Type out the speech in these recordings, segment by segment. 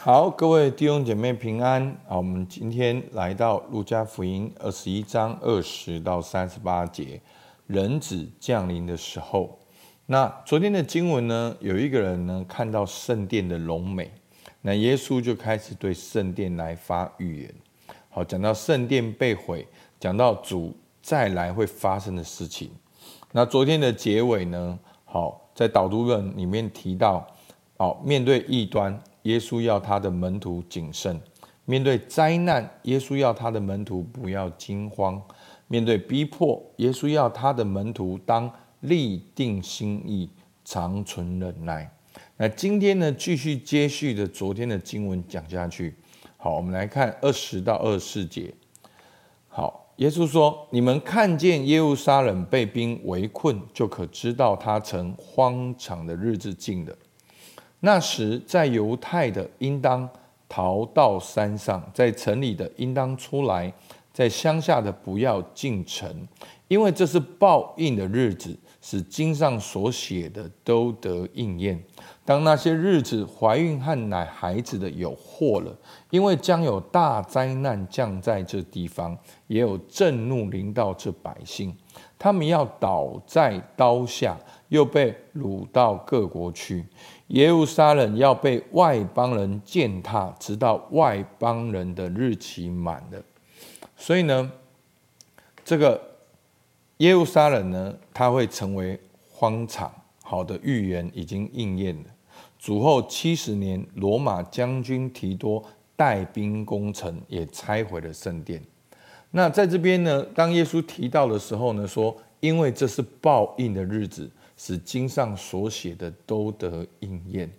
好，各位弟兄姐妹平安。好，我们今天来到路加福音二十一章二十到三十八节，人子降临的时候。那昨天的经文呢，有一个人呢看到圣殿的隆美，那耶稣就开始对圣殿来发预言。好，讲到圣殿被毁，讲到主再来会发生的事情。那昨天的结尾呢，好，在导读论里面提到，好，面对异端。耶稣要他的门徒谨慎，面对灾难，耶稣要他的门徒不要惊慌；面对逼迫，耶稣要他的门徒当立定心意，长存忍耐。那今天呢，继续接续的昨天的经文讲下去。好，我们来看二十到二十四节。好，耶稣说：“你们看见耶路撒冷被兵围困，就可知道他曾荒场的日子近了。”那时，在犹太的应当逃到山上，在城里的应当出来，在乡下的不要进城，因为这是报应的日子，使经上所写的都得应验。当那些日子，怀孕和奶孩子的有祸了，因为将有大灾难降在这地方，也有震怒临到这百姓，他们要倒在刀下，又被掳到各国去。耶路撒冷要被外邦人践踏，直到外邦人的日期满了。所以呢，这个耶路撒冷呢，它会成为荒场。好的预言已经应验了。主后七十年，罗马将军提多带兵攻城，也拆毁了圣殿。那在这边呢，当耶稣提到的时候呢，说因为这是报应的日子。使经上所写的都得应验。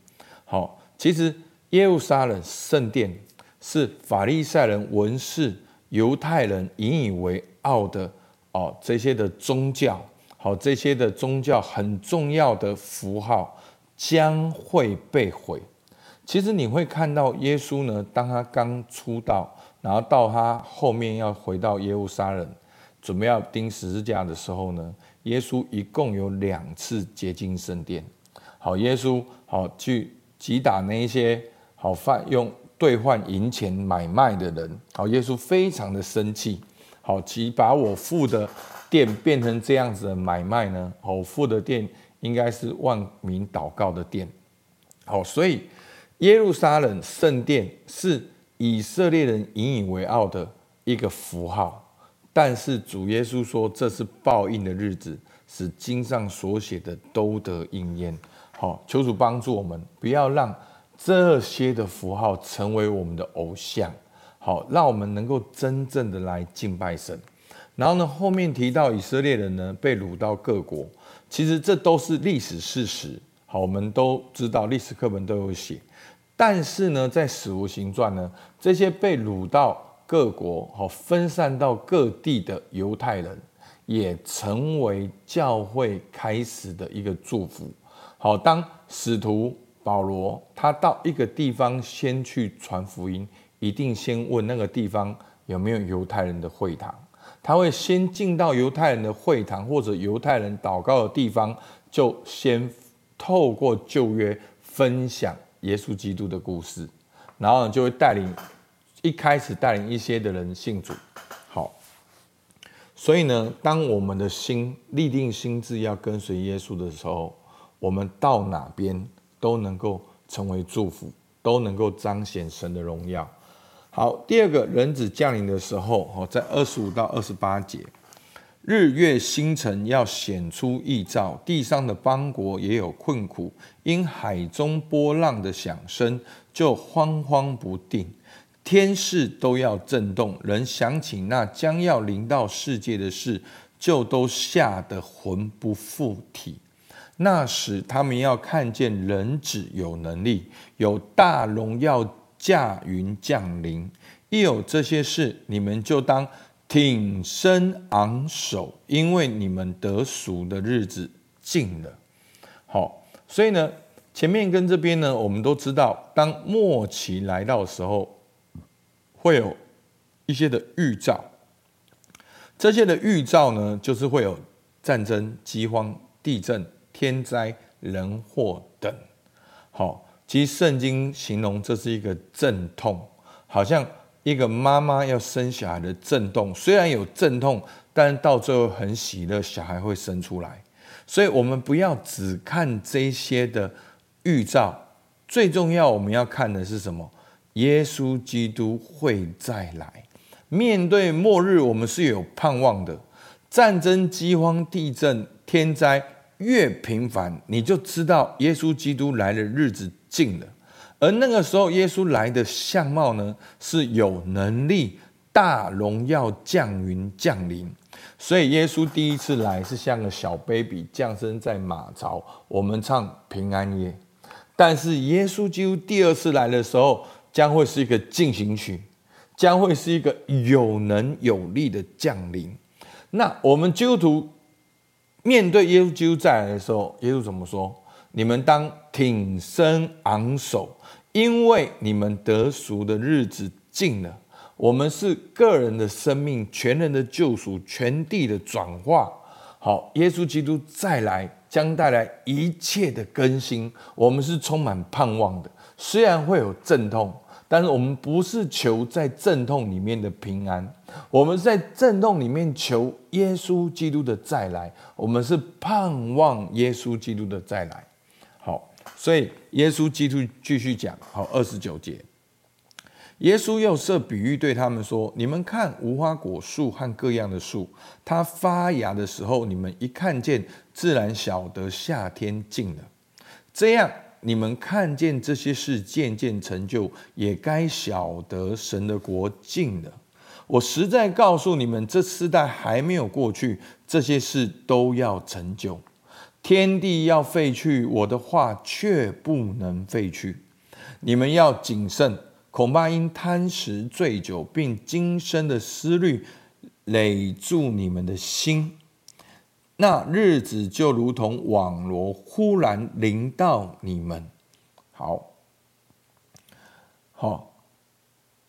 好，其实耶路撒冷圣殿是法利赛人、文士、犹太人引以为傲的哦，这些的宗教，好，这些的宗教很重要的符号将会被毁。其实你会看到耶稣呢，当他刚出道，然后到他后面要回到耶路撒冷，准备要钉十字架的时候呢，耶稣一共有两次接近圣殿，好，耶稣好去击打那一些好犯用兑换银钱买卖的人，好，耶稣非常的生气，好，其把我父的殿变成这样子的买卖呢？好父的殿应该是万民祷告的殿，好，所以耶路撒冷圣殿是以色列人引以为傲的一个符号。但是主耶稣说，这是报应的日子，使经上所写的都得应验。好，求主帮助我们，不要让这些的符号成为我们的偶像。好，让我们能够真正的来敬拜神。然后呢，后面提到以色列人呢被掳到各国，其实这都是历史事实。好，我们都知道历史课本都有写。但是呢，在史无行传呢，这些被掳到。各国好分散到各地的犹太人，也成为教会开始的一个祝福。好，当使徒保罗他到一个地方先去传福音，一定先问那个地方有没有犹太人的会堂。他会先进到犹太人的会堂或者犹太人祷告的地方，就先透过旧约分享耶稣基督的故事，然后就会带领。一开始带领一些的人信主，好，所以呢，当我们的心立定心智要跟随耶稣的时候，我们到哪边都能够成为祝福，都能够彰显神的荣耀。好，第二个人子降临的时候，哦，在二十五到二十八节，日月星辰要显出异兆，地上的邦国也有困苦，因海中波浪的响声就慌慌不定。天势都要震动，人想起那将要临到世界的事，就都吓得魂不附体。那时他们要看见人子有能力，有大荣耀驾云降临。一有这些事，你们就当挺身昂首，因为你们得赎的日子近了。好，所以呢，前面跟这边呢，我们都知道，当末期来到的时候。会有一些的预兆，这些的预兆呢，就是会有战争、饥荒、地震、天灾、人祸等。好，其实圣经形容这是一个阵痛，好像一个妈妈要生小孩的阵痛，虽然有阵痛，但到最后很喜乐，小孩会生出来。所以，我们不要只看这些的预兆，最重要我们要看的是什么？耶稣基督会再来。面对末日，我们是有盼望的。战争、饥荒、地震、天灾越频繁，你就知道耶稣基督来的日子近了。而那个时候，耶稣来的相貌呢，是有能力、大荣耀降临降临。所以耶稣第一次来是像个小 baby 降生在马槽，我们唱平安夜。但是耶稣基督第二次来的时候，将会是一个进行曲，将会是一个有能有力的降临。那我们基督徒面对耶稣基督再来的时候，耶稣怎么说？你们当挺身昂首，因为你们得赎的日子近了。我们是个人的生命，全人的救赎，全地的转化。好，耶稣基督再来，将带来一切的更新。我们是充满盼望的，虽然会有阵痛，但是我们不是求在阵痛里面的平安，我们在阵痛里面求耶稣基督的再来。我们是盼望耶稣基督的再来。好，所以耶稣基督继续讲，好，二十九节。耶稣又设比喻对他们说：“你们看无花果树和各样的树，它发芽的时候，你们一看见，自然晓得夏天近了。这样，你们看见这些事渐渐成就，也该晓得神的国近了。我实在告诉你们，这世代还没有过去，这些事都要成就。天地要废去，我的话却不能废去。你们要谨慎。”恐怕因贪食醉酒，并今生的思虑累住你们的心，那日子就如同网罗忽然临到你们。好，好，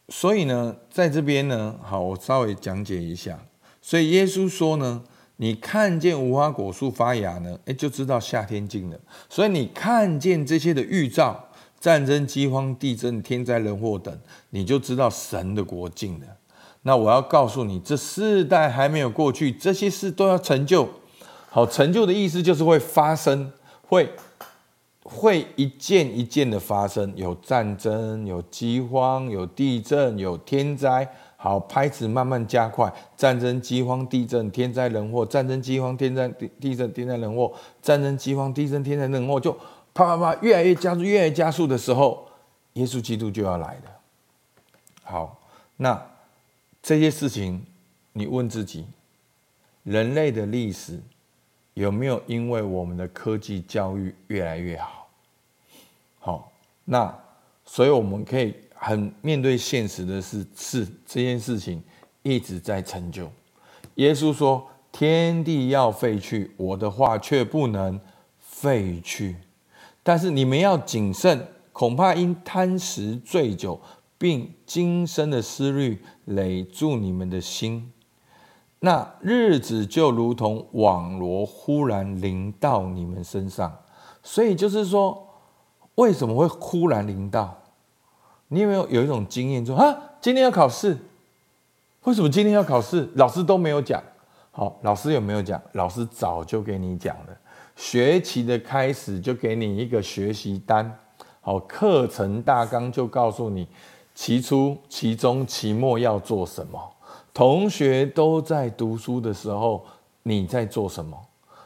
所以呢，在这边呢，好，我稍微讲解一下。所以耶稣说呢，你看见无花果树发芽呢，哎，就知道夏天近了。所以你看见这些的预兆。战争、饥荒、地震、天灾人祸等，你就知道神的国境了。那我要告诉你，这世代还没有过去，这些事都要成就。好，成就的意思就是会发生，会会一件一件的发生。有战争，有饥荒，有地震，有天灾。好，拍子慢慢加快。战争、饥荒、地震、天灾人祸。战争、饥荒、天灾、地震、天灾人祸。战争、饥荒、地震、天灾人祸，就。啪啪啪，越来越加速，越来越加速的时候，耶稣基督就要来了。好，那这些事情，你问自己：人类的历史有没有因为我们的科技教育越来越好？好，那所以我们可以很面对现实的是，是这件事情一直在成就。耶稣说：“天地要废去，我的话却不能废去。”但是你们要谨慎，恐怕因贪食醉酒，并今生的思虑累住你们的心，那日子就如同网罗忽然临到你们身上。所以就是说，为什么会忽然临到？你有没有有一种经验说啊，今天要考试？为什么今天要考试？老师都没有讲。好，老师有没有讲？老师早就给你讲了。学期的开始就给你一个学习单，好，课程大纲就告诉你，期初、期中、期末要做什么。同学都在读书的时候，你在做什么？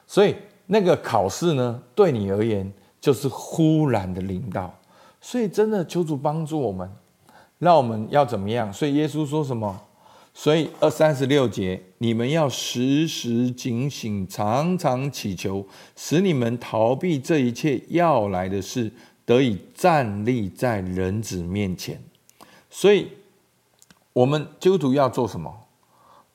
所以那个考试呢，对你而言就是忽然的临到。所以真的求主帮助我们，让我们要怎么样？所以耶稣说什么？所以二三十六节，你们要时时警醒，常常祈求，使你们逃避这一切要来的事，得以站立在人子面前。所以，我们基督徒要做什么？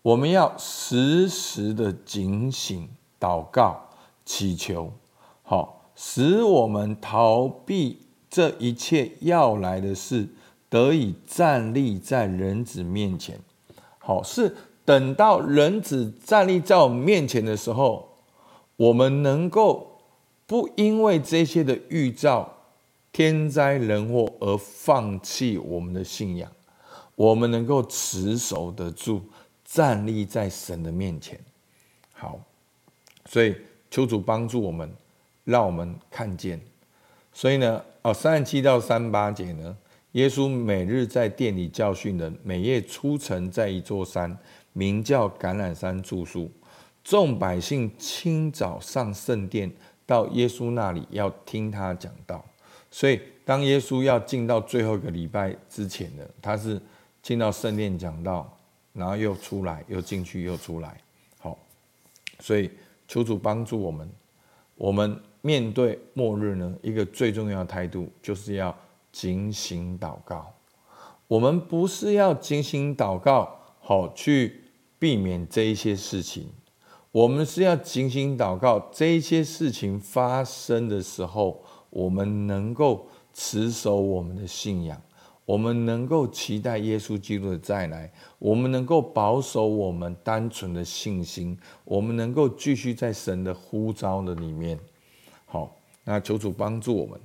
我们要时时的警醒、祷告、祈求，好，使我们逃避这一切要来的事，得以站立在人子面前。好，是等到人子站立在我们面前的时候，我们能够不因为这些的预兆天灾人祸而放弃我们的信仰，我们能够持守得住，站立在神的面前。好，所以求主帮助我们，让我们看见。所以呢，哦，三十七到三八节呢，耶稣每日在殿里教训人，每夜出城，在一座山，名叫橄榄山住宿。众百姓清早上圣殿，到耶稣那里要听他讲道。所以，当耶稣要进到最后一个礼拜之前呢，他是进到圣殿讲道，然后又出来，又进去，又出来。好，所以求主帮助我们。我们面对末日呢，一个最重要的态度就是要警醒祷告。我们不是要警醒祷告，好去避免这一些事情。我们是要警醒祷告，这一些事情发生的时候，我们能够持守我们的信仰，我们能够期待耶稣基督的再来，我们能够保守我们单纯的信心，我们能够继续在神的呼召的里面。好，那求主帮助我们。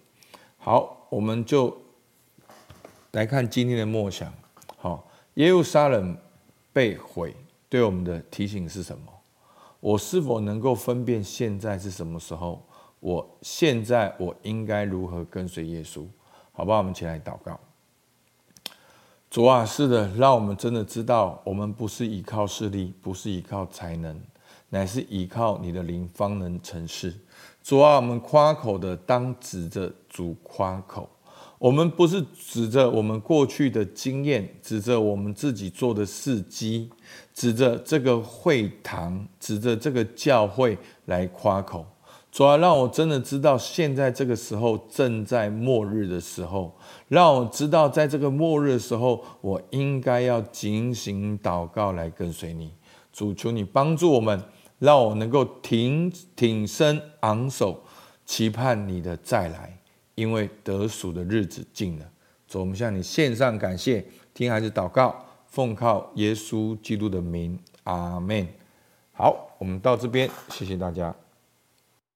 好，我们就来看今天的默想。好，耶路撒冷被毁，对我们的提醒是什么？我是否能够分辨现在是什么时候？我现在我应该如何跟随耶稣？好不好？我们起来祷告。主啊，是的，让我们真的知道，我们不是依靠势力，不是依靠才能，乃是依靠你的灵方能成事。主啊，我们夸口的当指着主夸口。我们不是指着我们过去的经验，指着我们自己做的事迹，指着这个会堂，指着这个教会来夸口。主啊，让我真的知道，现在这个时候正在末日的时候，让我知道，在这个末日的时候，我应该要警醒祷告来跟随你。主，求你帮助我们，让我能够挺挺身昂首，期盼你的再来。因为得赎的日子近了，主，我们向你献上感谢，听孩子祷告，奉靠耶稣基督的名，阿门。好，我们到这边，谢谢大家。